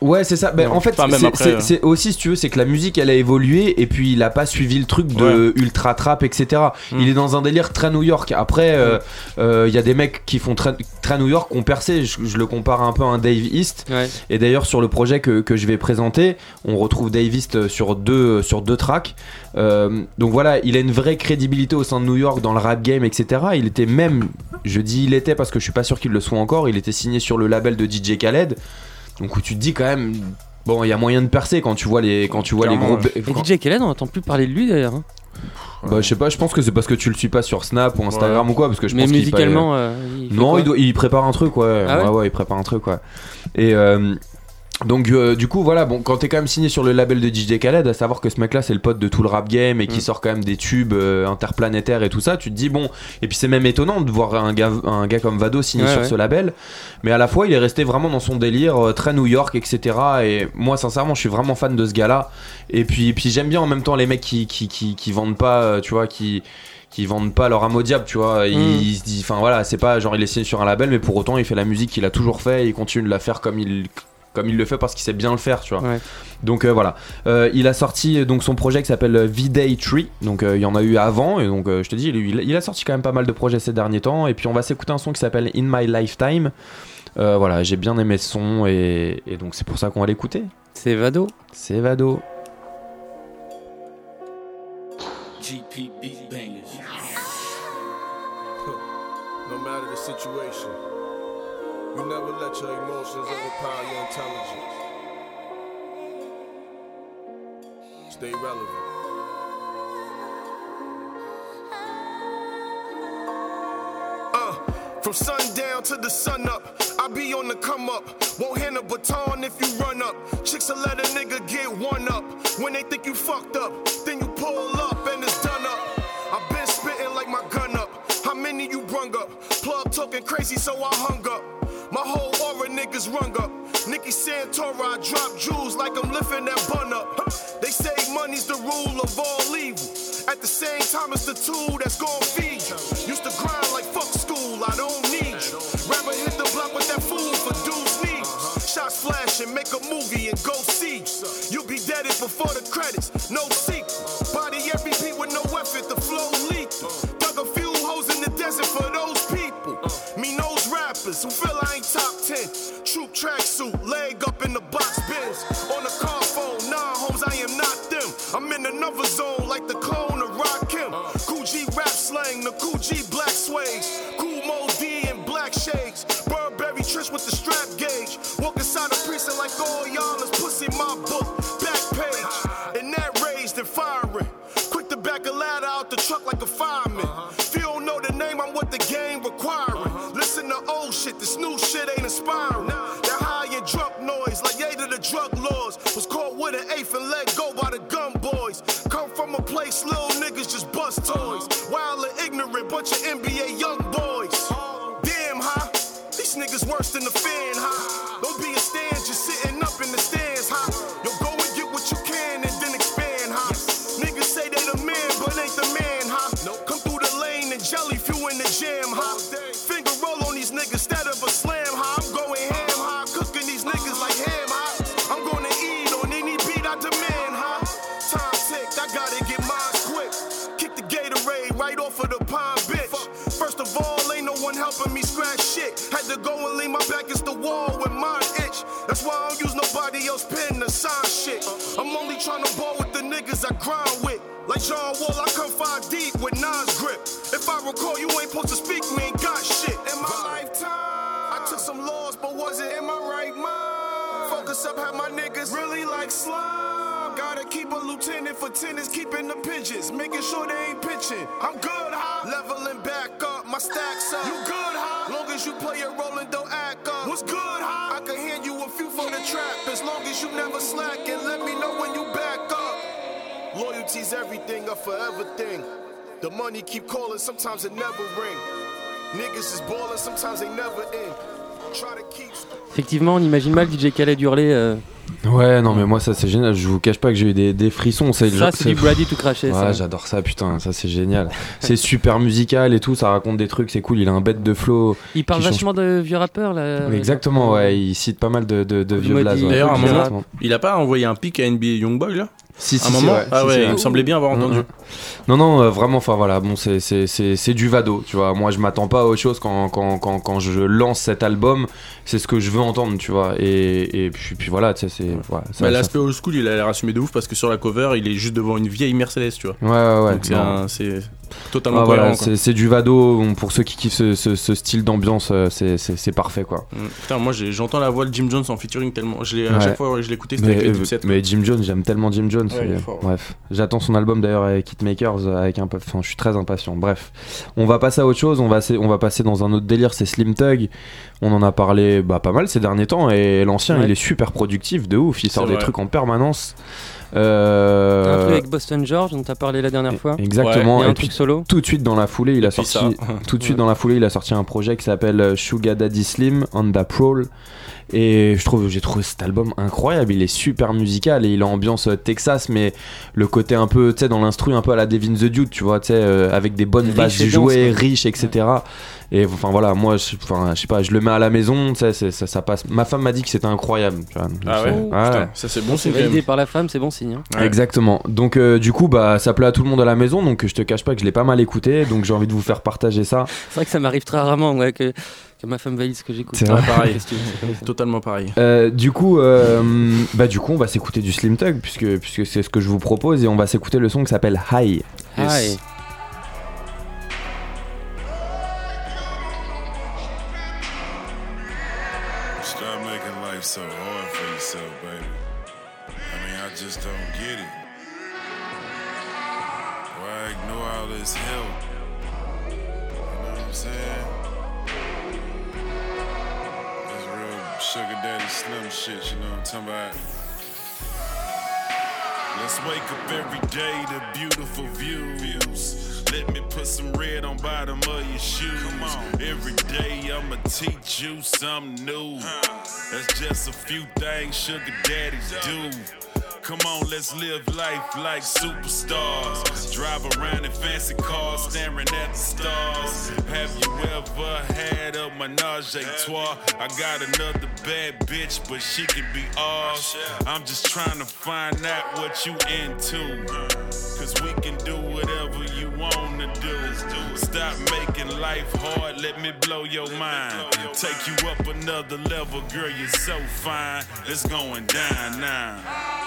Ouais, c'est ça. Ben, en fait, enfin, c'est- euh. c'est aussi, si tu veux, c'est que la musique, elle a évolué et puis il a pas suivi le truc de ultra trap, etc. Mm. Il est dans un délire très New York. Après, euh, euh, il y a des mecs qui font très, très New York, qui ont percé. Je, je le compare un peu à un Dave East. Ouais. Et d'ailleurs, sur le projet que, que je vais présenter, on retrouve Dave East sur deux, sur deux tracks. Euh, donc voilà, il a une vraie crédibilité au sein de New York dans le rap game, etc. Il était même, je dis il était parce que je suis pas sûr qu'il le soit encore, il était signé sur le label de DJ Khaled. Donc où tu te dis quand même, bon, il y a moyen de percer quand tu vois les, quand tu vois les gros. ouais. Et DJ Khaled, on n'entend plus parler de lui d'ailleurs. hein. Bah, je sais pas, je pense que c'est parce que tu le suis pas sur Snap ou Instagram ou quoi, parce que je Mais pense qu'il musicalement, euh, il fait non, quoi il, doit- il prépare un truc, ouais. Ah ouais ouais, ouais, il prépare un truc, ouais. Et euh, donc, euh, du coup, voilà, bon, quand t'es quand même signé sur le label de DJ Khaled, à savoir que ce mec-là, c'est le pote de tout le rap game et qui Mm. sort quand même des tubes euh, interplanétaires et tout ça, tu te dis, bon, et puis c'est même étonnant de voir un gars, un gars comme Vado signé Ouais, sur ouais. ce label, mais à la fois, il est resté vraiment dans son délire, euh, très New York, etc. Et moi, sincèrement, je suis vraiment fan de ce gars-là. Et puis, puis j'aime bien en même temps les mecs qui, qui, qui, qui vendent pas, tu vois, qui qui vendent pas leur âme au diable, tu vois. Il, Mm. il se dit, enfin voilà, c'est pas genre il est signé sur un label, mais pour autant il fait la musique qu'il a toujours fait et il continue de la faire comme il comme il le fait parce qu'il sait bien le faire, tu vois. Ouais. Donc euh, voilà, Euh, il a sorti donc son projet qui s'appelle euh, V-Day Tree. Donc euh, il y en a eu avant et donc euh, je te dis, il, il a sorti quand même pas mal de projets ces derniers temps. Et puis on va s'écouter un son qui s'appelle In My Lifetime. Euh, voilà, j'ai bien aimé ce son et, et donc c'est pour ça qu'on va l'écouter. C'est Vado. C'est Vado. GPB bangers. No matter the situation, You never let your emotions overpower your intelligence. Stay relevant. Uh, from sundown to the sun up, I be on the come up. Won't hand a baton if you run up. Chicks will let a nigga get one up. When they think you fucked up, then you pull up and it's done up. i been spitting like my gun up. How many you brung up? Plug talking crazy, so I hung up. My whole aura niggas rung up. Nicky Santora, I drop jewels like I'm lifting that bun up. They say money's the rule of all evil. At the same time, it's the tool that's gon' feed you. Used to grind like fuck school, I don't need you. Rapper hit the block with that food for dudes need. Shots flashing, make a movie and go see. You'll be dead it before the credits, no sequel. Body every beat with no effort, the flow lethal. Dug a few holes in the desert for those people. Me knows rappers who feel top 10. Troop tracksuit, leg up in the box bins. On the car phone, nah, homes, I am not them. I'm in another zone like the clone of Rakim. Cool G rap slang, the Cool black sways. Cool Mo D in black shades. Burberry Trish with the strap gauge. Walk inside the precinct like all y'all is pussy my book. Back page. And that raised and firing. Quick to back a ladder out the truck like making sure they ain't pitching. I'm good, huh? Leveling back up, my stacks up. You good, huh? Long as you play your role and don't act up. What's good, huh? I can hand you a few from the trap, as long as you never slack and let me know when you back up. Loyalty's everything, a forever thing. The money keep calling, sometimes it never ring. Niggas is ballin', sometimes they never in. Effectivement, on imagine mal DJ Khaled hurler. euh, Ouais, non, mais moi, ça c'est génial. Je vous cache pas que j'ai eu des, des frissons. C'est Ça, c'est du Brady tout craché, Ouais, j'adore ça, putain. Ça, c'est génial. c'est super musical et tout. Ça raconte des trucs. C'est cool. Il a un bête de flow. Il parle change- vachement de vieux rappeurs là. Exactement, ouais. Il cite pas mal de, de, de vieux blazes. ouais. D'ailleurs, à un moment, Exactement. il a pas envoyé un pic à NBA Youngboy là? Si, si, un si, moment ouais, Ah ouais, il ouais. me semblait bien avoir entendu. Mhm. Non, non, euh, vraiment, enfin voilà, bon, c'est- c'est c'est- c'est du vado, tu vois. Moi, je m'attends pas à autre chose quand, quand, quand, quand je lance cet album, c'est ce que je veux entendre, tu vois. Et, et puis, puis voilà, tu sais, c'est. ça- l'aspect old school, il a l'air assumé de ouf parce que sur la cover, il est juste devant une vieille Mercedes, tu vois. Ouais, ouais, ouais. Donc c'est totalement Ah, cohérent. voilà, quoi. c'est c'est du vado, pour ceux qui kiffent ce, ce- ce style d'ambiance, euh, c'est- c'est c'est parfait, quoi. Mm. Putain, moi j'ai- j'entends la voix de Jim Jones en featuring tellement. Je l'ai- à chaque fois que je l'écoutais, c'était Mais, avec les euh, mais Jim Jones, j'aime tellement Jim Jones. Ouais, fort. Bref, j'attends son album d'ailleurs avec Hitmakers, euh, avec un peu. Enfin, je suis très impatient. Bref, on va passer à autre chose. On va, on va passer dans un autre délire. C'est Slim Tug. On en a parlé bah, pas mal ces derniers temps et l'ancien, Ouais. il est super productif, de ouf. Il sort C'est des vrai. trucs en permanence. Euh, Un truc avec Boston George dont t'as parlé la dernière fois. Exactement. Et un Et truc puis, solo. Tout de suite dans la foulée, il a sorti. ça. Tout de suite dans la foulée, il a sorti un projet qui s'appelle euh, Sugar Daddy Slim on the Prowl. Et je trouve, j'ai trouvé cet album incroyable. Il est super musical et il a ambiance euh, Texas, mais le côté un peu, tu sais, dans l'instru un peu à la Devin the Dude, tu vois, tu sais, euh, avec des bonnes Riche basses jouées, riches, etc. Et enfin voilà, moi, je, enfin, je sais pas, je le mets à la maison, tu sais, c'est- ça, ça passe. Ma femme m'a dit que c'était incroyable. tu vois. Ah ouais, Ça c'est bon, même. validé par la femme, c'est bon signe. hein. Ouais. Exactement. Donc euh, du coup bah ça plaît à tout le monde à la maison donc je te cache pas que je l'ai pas mal écouté donc j'ai envie de vous faire partager ça. C'est vrai que ça m'arrive très rarement ouais, que, que ma femme valide ce que j'écoute. C'est pareil. Totalement pareil. Euh, du coup euh, bah du coup on va s'écouter du Slim Tug puisque puisque c'est ce que je vous propose et on va s'écouter le son qui s'appelle High. Hi. Stop about? Let's wake up every day to beautiful views. Let me put some red on bottom of your shoes. Every day I'ma teach you something new. That's just a few things sugar daddies do. Come on, let's live life like superstars. Drive around in fancy cars, staring at the stars. Have you ever had a menage a trois? I got another bad bitch, but she can be ours. I'm just trying to find out what you into. Cause we can do whatever you wanna do. Stop making life hard, let me blow your mind. Take you up another level, girl, you're so fine. It's going down now.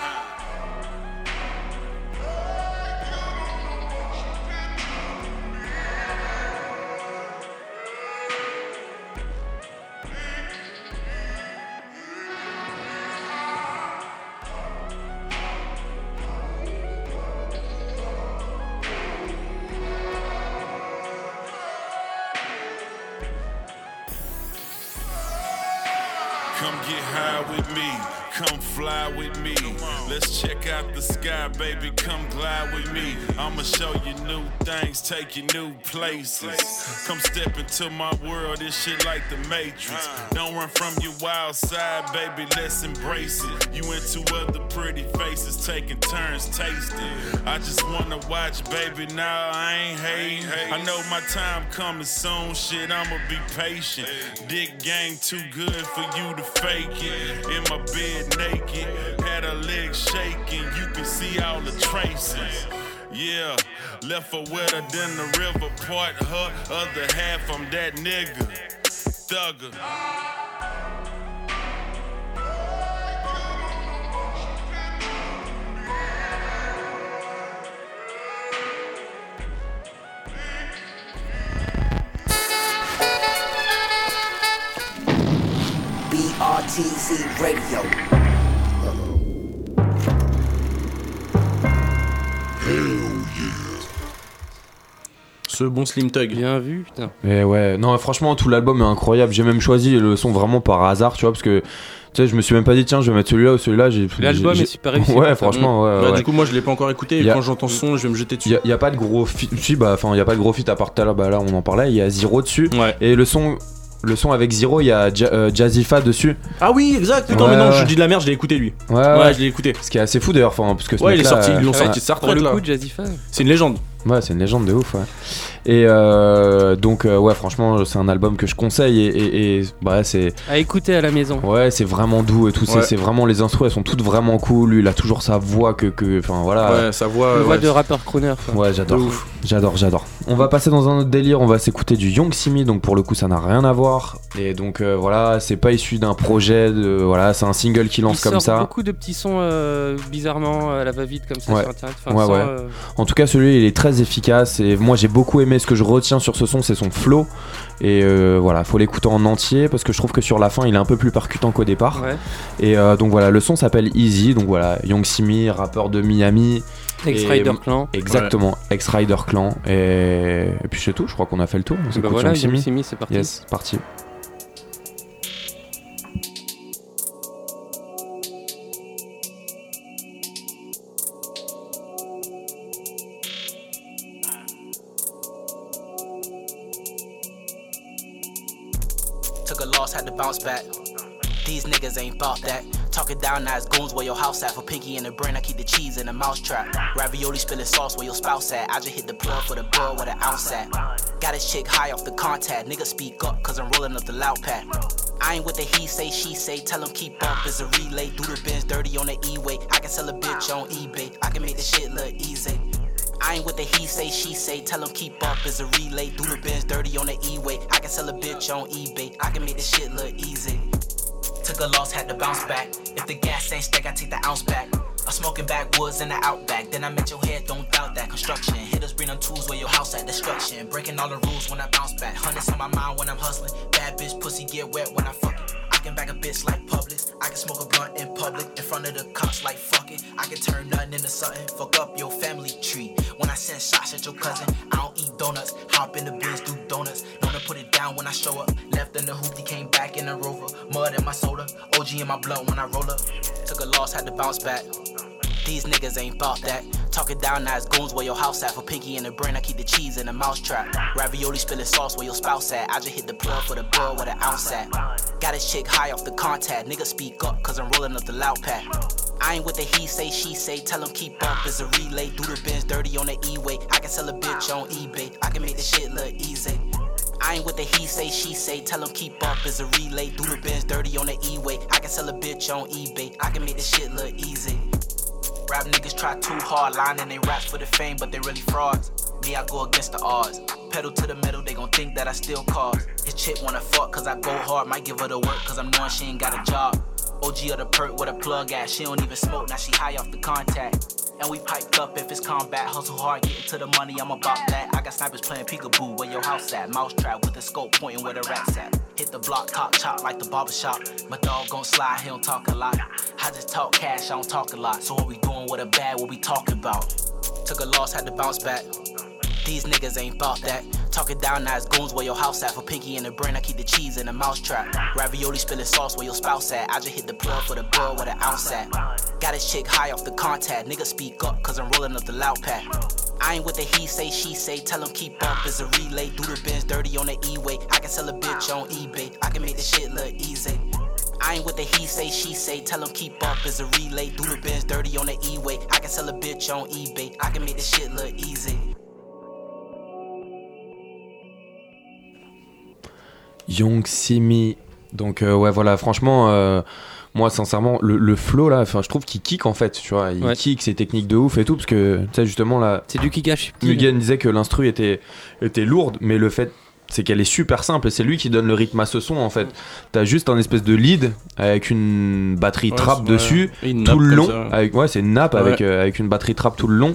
You new places. Come step into my world, this shit like the Matrix. Don't run from your wild side, baby. Let's embrace it. You into other pretty faces, taking turns tasting. I just wanna watch, baby. Now I ain't hating. I know my time coming soon. Shit, I'ma be patient. Dick game too good for you to fake it. In my bed naked, had her legs shaking. You can see all the traces. Yeah, left her wetter than the river. Part her other half. I'm that nigga. Thugger. BRTZ Radio. Ce bon Slim Tug. Bien vu, putain. Mais ouais, non, franchement, tout l'album est incroyable. J'ai même choisi le son vraiment par hasard, tu vois, parce que tu sais, je me suis même pas dit, tiens, je vais mettre celui-là ou celui-là. j'ai- L'album est super réussi, Ouais, franchement, ouais. Bah, ouais. Du coup, moi je l'ai pas encore écouté. Et a- quand j'entends ce son, je vais me jeter dessus. Il y, a- y a pas de gros fit. Si, bah, enfin, il y a pas de gros fit à part tout à l'heure, bah là, on en parlait. Il y a Zero dessus. Et le son. Le son avec Zero, il y a Ja- euh, Jazzifa dessus. Ah oui, exact. Putain, Ouais, mais non, je ouais. dis de la merde, je l'ai écouté lui. Ouais, Ouais, je l'ai écouté. Ce qui est assez fou d'ailleurs, parce que ce Ouais, il est sorti, ils lui ont euh, sorti ouais. sa retraite là. Jazzifa. C'est une légende. Ouais, c'est une légende de ouf, ouais. Et euh, donc, euh, ouais, franchement, c'est un album que je conseille et, et, et, bah, c'est. À écouter à la maison. Ouais, c'est vraiment doux et tout. c'est- Ouais. C'est vraiment les instruments, elles sont toutes vraiment cool. Lui, il a toujours sa voix que, que, enfin voilà. Ouais, sa voix. Une voix ouais, de rappeur crooner. quoi. Ouais, j'adore. J'adore, j'adore. On va passer dans un autre délire. On va s'écouter du Young Simi. Donc pour le coup, ça n'a rien à voir. Et donc euh, voilà, c'est pas issu d'un projet. De, voilà, c'est un single qui Il lance comme sort ça. beaucoup de petits sons euh, bizarrement à la va-vite comme ça Ouais. sur internet. Enfin, Ouais, sans, ouais. euh, En tout cas, celui il est très efficace et moi j'ai beaucoup aimé ce que je retiens sur ce son, c'est son flow. Et euh, voilà, faut l'écouter en entier parce que je trouve que sur la fin il est un peu plus percutant qu'au départ. Ouais. Et euh, donc voilà, le son s'appelle Easy. Donc voilà, Young Simi, rappeur de Miami. Ex-Rider Clan. Exactement, ex-Rider Clan. Et... et puis c'est tout, je crois qu'on a fait le tour. On Bah s'écoute voilà, Young Simi. Simi, c'est parti. Yes, parti. These niggas ain't bout that. Talking down nice goons where your house at. For Pinky in the brain, I keep the cheese in the mouse trap. Ravioli spilling sauce where your spouse at. I just hit the plug for the bud where the ounce at. Got his chick high off the contact. Nigga speak up, cause I'm rolling up the loud pack. I ain't with the he say, she say. Tell him keep up, it's a relay. Do the bins dirty on the E-way. I can sell a bitch on eBay. I can make this shit look easy. I ain't with the he say, she say. Tell him keep up, it's a relay. Do the bins dirty on the E-way. I can sell a bitch on eBay. I can make this shit look easy. Took a loss, had to bounce back. If the gas ain't stack, I take the ounce back. I'm smoking backwoods in the outback. Then I met your head, don't doubt that. Construction. Hitters bring them tools where your house at destruction. Breaking all the rules when I bounce back. Hundreds on my mind when I'm hustling. Bad bitch pussy get wet when I fuck it. I can back a bitch like Publix. I can smoke a blunt in public in front of the cops like fuck it. I can turn nothing into something. Fuck up your family tree. When I send shots at your cousin, I don't eat donuts. Hop in the bins, do donuts. Know to put it down when I show up. Left in the hoopty, came back in the rover. Mud in my soda. OG in my blood when I roll up. Took a loss, had to bounce back. These niggas ain't bout that. Talking down nice goons where your house at. For Pinky in the brain, I keep the cheese in the mouse trap. Ravioli spilling sauce where your spouse at. I just hit the plug for the bud where the ounce at. Got a chick high off the contact. Nigga speak up, cause I'm rolling up the loud pack. I ain't with the he say, she say. Tell him keep up, it's a relay. Do the bins dirty on the E-way. I can sell a bitch on eBay. I can make this shit look easy. I ain't with the he say, she say. Tell him keep up, it's a relay. Do the bins dirty on the E-way. I can sell a bitch on eBay. I can make this shit look easy. Rap niggas try too hard, lining they raps for the fame, but they really frauds. Me, I go against the odds. Pedal to the metal, they gon' think that I still cause. His chick wanna fuck cause I go hard, might give her the work cause I'm knowing she ain't got a job. OG of the perk with a plug at, she don't even smoke, now she high off the contact. And we piped up if it's combat, hustle hard, getting to the money, I'm about that. I got snipers playing peekaboo, where your house at? Mouse trap with the scope pointing where the rats at. Hit the block, top chop like the barber shop. My dog gon' slide, he don't talk a lot. I just talk cash, I don't talk a lot. So what we doing with a bag, what we talking about? Took a loss, had to bounce back. These niggas ain't bout that. Talking down nice goons where your house at. For Pinky in the brain, I keep the cheese in the mouse trap. Ravioli spilling sauce where your spouse at. I just hit the plug for the bud where the ounce at. Got a chick high off the contact. Nigga speak up, cause I'm rolling up the loud pack. I ain't with the he say, she say. Tell him keep up, it's a relay. Do the bins dirty on the E-way. I can sell a bitch on eBay. I can make this shit look easy. I ain't with the he say, she say. Tell him keep up, it's a relay. Do the bins dirty on the E-way. I can sell a bitch on eBay. I can make this shit look easy. Young Simi. Donc euh, ouais voilà franchement euh, moi sincèrement le, le flow là enfin je trouve qu'il kick en fait tu vois il Ouais. kick ses techniques de ouf et tout parce que tu sais justement là C'est du kickage. Mugen disait que l'instru était était lourde mais le fait c'est qu'elle est super simple et c'est lui qui donne le rythme à ce son en fait t'as juste un espèce de lead avec une batterie Ouais, trap dessus une tout le long avec ouais c'est une nappe Ouais. avec euh, avec une batterie trap tout le long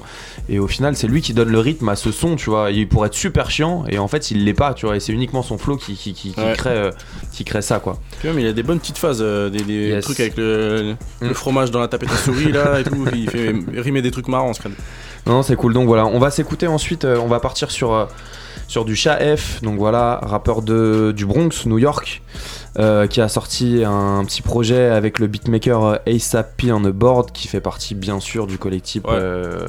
et au final c'est lui qui donne le rythme à ce son tu vois il pourrait être super chiant et en fait il l'est pas tu vois et c'est uniquement son flow qui qui, qui, qui Ouais. crée euh, qui crée ça quoi Puis même, il a des bonnes petites phases, euh, des, des Yes. trucs avec le, le Mm. fromage dans la tapette à souris là et tout. Il fait rimer des trucs marrants, ce crâne. Non, c'est cool. Donc voilà, on va s'écouter ensuite. on va partir sur, sur du Chat F. Donc voilà, rappeur de, du Bronx, New York, euh, qui a sorti un petit projet avec le beatmaker euh, ASAP P on the board, qui fait partie bien sûr du collectif Ouais. euh,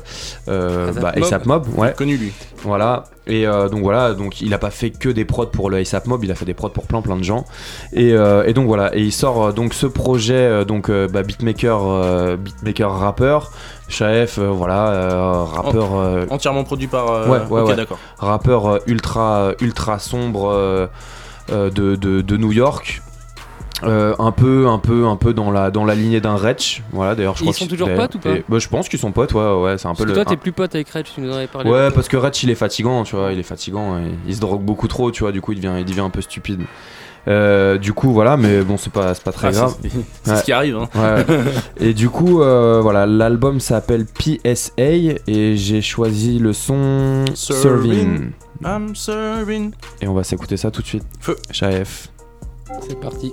euh, ASAP bah, Mob. ASAP Mob. Ouais. Connu lui. Voilà. Et euh, donc voilà, donc il a pas fait que des prods pour le ASAP Mob, il a fait des prods pour plein plein de gens. Et, euh, et donc voilà, et il sort donc ce projet donc bah, beatmaker euh, beatmaker rappeur, Shaef euh, voilà euh, rappeur euh, Entièrement produit par. euh, ouais ouais ouais. d'accord. rappeur euh, ultra ultra sombre euh, euh, de, de, de New York. Euh, un peu un peu un peu dans la dans la lignée d'un Retch voilà d'ailleurs je Ils crois sont qu'il- toujours potes ou pas et- bah, je pense qu'ils sont potes ouais ouais c'est un peu Parce que le toi, t'es un- plus pote avec Reg, tu nous en avais parlé. Ouais, parce que Ratch il est fatigant, tu vois, il est fatigant, et il se drogue beaucoup trop, tu vois, du coup il devient, il devient un peu stupide. Euh, du coup, voilà, mais bon, c'est pas, c'est pas très Ah, grave. c'est- ce qui arrive, hein. Ouais. et du coup, euh, voilà, l'album s'appelle PSA et j'ai choisi le son Serving. I'm serving. Et on va s'écouter ça tout de suite. Feu. C'est parti.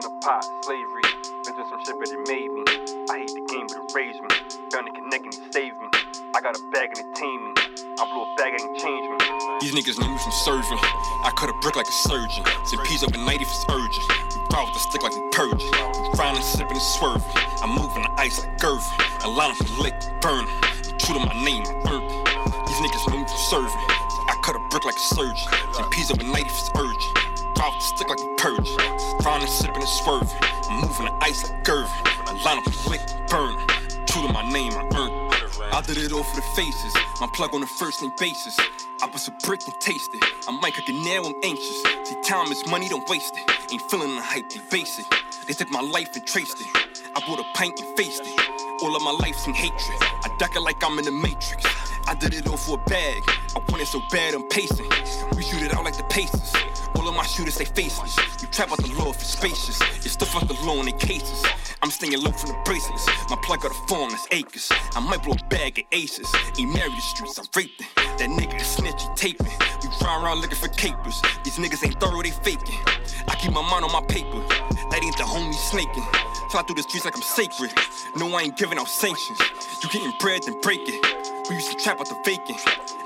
Whipping a pot, slavery. Been some shit, but it made me. I hate the game, but it raised me. Found a connect and it saved me. I got a bag and it tamed me. I blew a bag and it changed me. These niggas knew from serving. I cut a brick like a surgeon. Send peas up at night if it's urgent. We ride with the stick like we purging. We grinding, sipping, and swerving. I'm moving the ice like Gervin. A line the lick, burning. True to my name, Irvin. These niggas knew me from serving. I cut a brick like a surgeon. Send peas up at night if it's urgent. Stick like we purging. Grinding, sipping, and swerving. I'm moving the ice like Gervin. A line up the lick, burning. True to my name, I earned. I did it all for the faces. My plug on the first name basis. I bust a brick and taste it. I might cook it now, I'm anxious. See, time is money, don't waste it. Ain't feeling the hype, face it. They took my life and traced it. I bought a pint and faced it. All of my life's in hatred. I duck it like I'm in the matrix. I did it all for a bag. I want it so bad, I'm pacing. We shoot it out like the Pacers. All of my shooters, they faceless. You trap out the law if it's spacious. It's stuff out the law in cases. I'm staying low from the bracelets. My plug got a form that's acres. I might blow a bag of aces. Ain't married the streets, I raped it. That nigga is snitch, he taping. We run around looking for capers. These niggas ain't thorough, they faking. I keep my mind on my paper. That ain't the homie snaking. Fly through the streets like I'm sacred. No, I ain't giving out sanctions. You getting bread, then break it. We used to trap out the faking.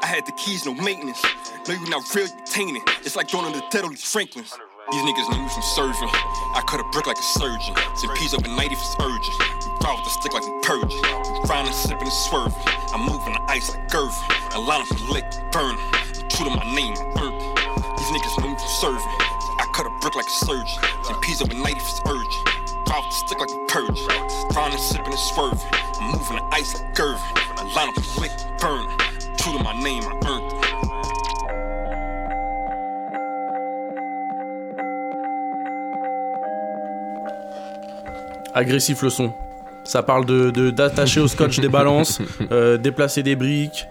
I had the keys, no maintenance. No, you not real, you tainted. It's like joining the dead, all these Franklins. These niggas you from serving. I cut a brick like a surgeon. Send peas up at night if it's urgent. We ride with the stick like we purge. We grinding, sipping, and swerving. I'm moving the ice like Gervin. A line from lick, burning. True to my name, it. These niggas you from serving. I cut a brick like a surgeon. Send peas up at night if it's urgent. Ride with the stick like we purge. Grinding, sipping, and swerving. I'm moving the ice like Gervin. A line from lick, burning. True to my name, I earned it. Agressif le son. Ça parle de de- d'attacher au scotch des balances, euh, déplacer des briques.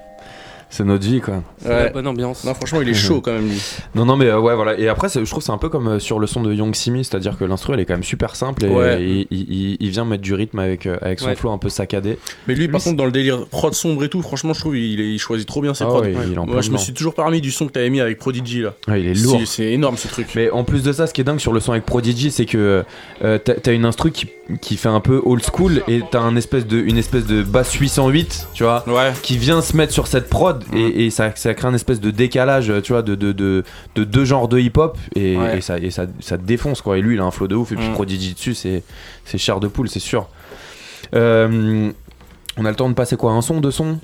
C'est notre vie quoi. Ouais. bonne ambiance. Non, franchement, il est chaud quand même lui. Non, non, mais euh, ouais, voilà. Et après, je trouve que c'est un peu comme euh, sur le son de Young Simi, c'est-à-dire que l'instru, elle est quand même super simple et Ouais. il, il- il vient mettre du rythme avec, euh, avec son Ouais. flow un peu saccadé. Mais lui, par contre, dans le délire prod sombre et tout, franchement, je trouve il, choisit trop bien ses Ah prods. Moi, je me suis toujours parmi du son que t'avais mis avec Prodigy là. Ouais, il est lourd. C'est énorme ce truc. Mais en plus de ça, ce qui est dingue sur le son avec Prodigy, c'est que euh, t'as t'as une instru qui, qui fait un peu old school et t'as un espèce de, une espèce de basse 808, tu vois, qui vient se mettre sur cette prod et, et ça, ça crée un espèce de décalage, tu vois, de, de, de, de deux genres de hip-hop et, Ouais. et ça, et ça, ça défonce quoi. Et lui, il a un flow de ouf et puis Mm. Prodigy dessus, c'est c'est chair de poule, c'est sûr. Euh, on a le temps de passer quoi Un son, deux sons?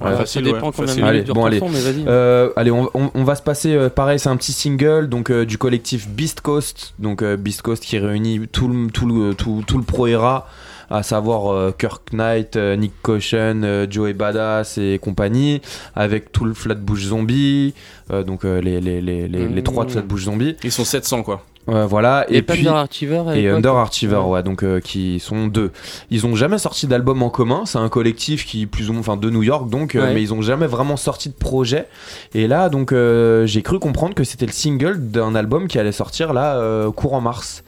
Ouais, facile, ça dépend ouais, combien de Allez, bon, allez. son, mais vas-y. Euh, allez, on, on- on va se passer euh, pareil, c'est un petit single donc euh, du collectif Beast Coast, donc euh, Beast Coast qui réunit tout le tout le tout, tout le pro era, à savoir euh, Kirk Knight, euh, Nick Caution, euh, Joey Badass et compagnie, avec tout le Flatbush Zombie, euh, donc euh, les, les, les, les, les trois de Flatbush Zombie. Ils sont 700 quoi. Euh, voilà Et et, puis Under Archiver à et l'époque Under Archiver Ouais. ouais donc euh, qui sont deux ils ont jamais sorti d'album en commun c'est un collectif qui plus ou moins enfin de New York donc euh, mais ils ont jamais vraiment sorti de projet et là donc euh, j'ai cru comprendre que c'était le single d'un album qui allait sortir là euh, courant mars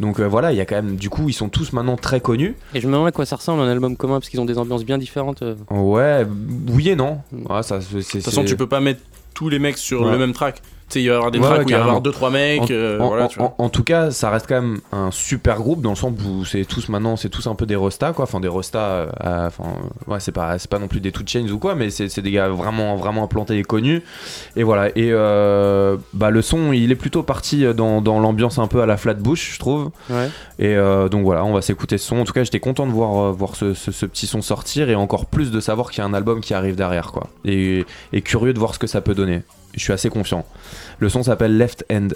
donc euh, voilà il y a quand même du coup ils sont tous maintenant très connus Et je me demande à quoi ça ressemble un album commun parce qu'ils ont des ambiances bien différentes. euh. ouais oui et non Ouais, ça, c'est- De toute façon, tu peux pas mettre tous les mecs sur Ouais. le même track. Tu sais, il va y avoir des Ouais, tracks ouais, où il va y avoir carrément. 2-3 mecs. En, euh, en- voilà, en- tu vois. en- en tout cas, ça reste quand même un super groupe dans le sens où c'est tous maintenant, c'est tous un peu des restas quoi. Enfin des restas, euh, enfin ouais, c'est pas, c'est pas non plus des two chains ou quoi, mais c'est c'est des gars vraiment, vraiment implantés et connus. Et voilà. Et euh, bah le son, il est plutôt parti dans, dans l'ambiance un peu à la Flatbush, je trouve. Ouais. Et euh, donc voilà, on va s'écouter ce son. En tout cas, j'étais content de voir, voir ce, ce- ce petit son sortir et encore plus de savoir qu'il y a un album qui arrive derrière quoi. Et, et curieux de voir ce que ça peut donner. Je suis assez confiant. Le son s'appelle Left End.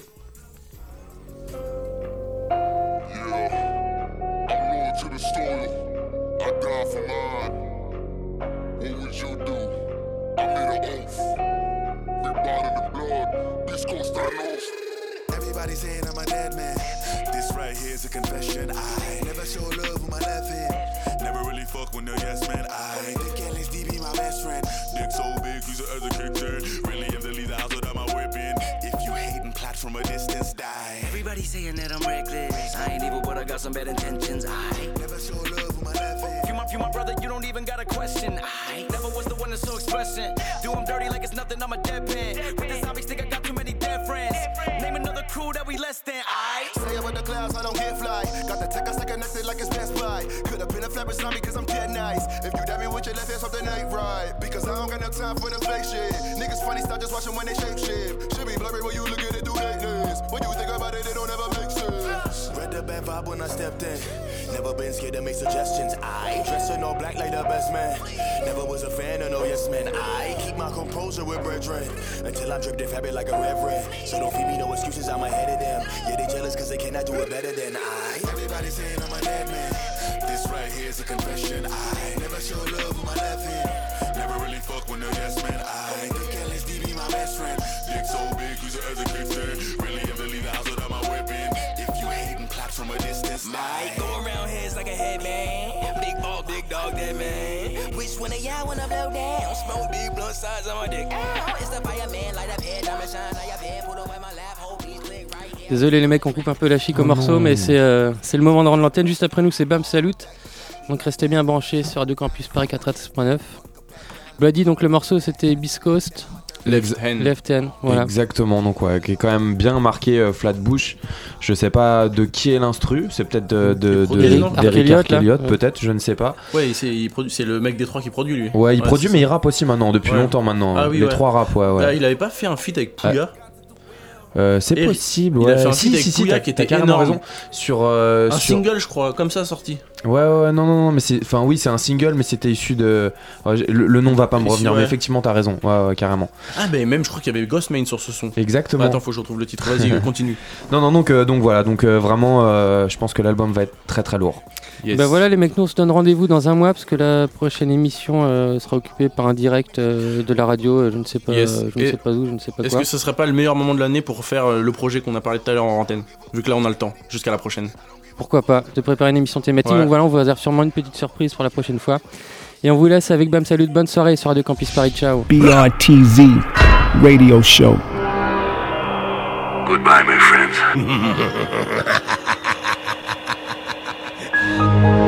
Confession. I never show love left hand. Never really fuck with no yes man. I think LSD be my best friend. Dick so big, use it as a kickstand. Really am the leader, house without my whipping. If you hate and plot from a distance, die. Everybody saying that I'm reckless. I ain't evil, but I got some bad intentions. I never show love with my left hand. You my, you my brother, you don't even got a question. I never was the one that's so expressing. Do 'em dirty like it's nothing, I'm a deadpan. With the zombies, think I got too many dead friends. Name another crew that we less than. I Say about the clouds, I don't get fly. Got the tech, I stay connected like it's Best Buy. Have been zombie cause I'm dead nice. If you dab me with your left hand, something ain't right. Because I don't got no time for the fake shit. Niggas funny, stop just watching when they shape shift. Should be blurry when you look at it through lateness. When you think about it, it don't ever make sense. Read the bad vibe when I stepped in. Never been scared to make suggestions. I dress in all black like the best man. Never was a fan of no yes man. I keep my composure with brethren until I drip the fabric like a reverend. So don't feed me no excuses, I'm ahead of them. Yeah, they jealous cause they cannot do it better than I. Everybody saying I'm a dead man. Right here's a confession. I never show love with my left hand. Never really fuck with no yes man. I think LSD be my best friend. Dick so big, use it as a kickstand. Really am the house without my weapon. If you hate and plot from a distance, might go around heads like a headman. Big ball, big dog, that man. Which one of y'all wanna blow down? Smoke big blunt sides on my dick. Ow, it's the fireman, light up Désolé les mecs, on coupe un peu la chic au Oh morceau, non. mais c'est euh, c'est le moment de rendre l'antenne. Juste après nous, c'est Bam Salut. Donc restez bien branchés sur Radio Campus Paris 4.9. Bloody, donc le morceau c'était Beast Coast. Left Hand. Left Hand, voilà. Exactement, donc ouais, qui est quand même bien marqué euh, Flatbush. Je sais pas de qui est l'instru, c'est peut-être de, de, de- peut-être, je ne sais pas. Ouais, c'est le mec des trois qui produit lui. Ouais, il produit, mais ça. il rappe aussi maintenant, depuis Ouais. longtemps maintenant. Ah oui, Les ouais. trois rappent, ouais, ouais. Ah, il avait pas fait un feat avec Pouya Euh, c'est possible, il ouais. a fait un si, feat si, si, qui était carrément énorme. raison. Sur, euh, Un sur- single, je crois, comme ça sorti. Ouais, ouais, non, non, non, mais c'est. Enfin, oui, c'est un single, mais c'était issu de. ouais, j'ai- le, le nom va pas me revenir, ouais. mais effectivement, t'as raison. Ouais, ouais, carrément. Ah, mais même je crois qu'il y avait Ghostman sur ce son. Exactement. Attends, faut que je retrouve le titre. Vas-y, continue. Non, non, donc, euh, donc voilà, donc euh, vraiment, euh, je pense que l'album va être très très lourd. Bah voilà les mecs, nous on se donne rendez-vous dans un mois parce que la prochaine émission euh, sera occupée par un direct euh, de la radio, euh, je ne sais pas, Yes. je ne sais pas où, je ne sais pas Est-ce quoi. que ce serait pas le meilleur moment de l'année pour faire euh, le projet qu'on a parlé tout à l'heure en antenne Vu que là on a le temps, jusqu'à la prochaine? Pourquoi pas de préparer une émission thématique. Ouais. Donc voilà, on vous réserve sûrement une petite surprise pour la prochaine fois. Et on vous laisse avec Bam Salut, bonne soirée sur Radio Campus Paris, ciao. BRTZ Radio Show. Goodbye, my friends. Thank you.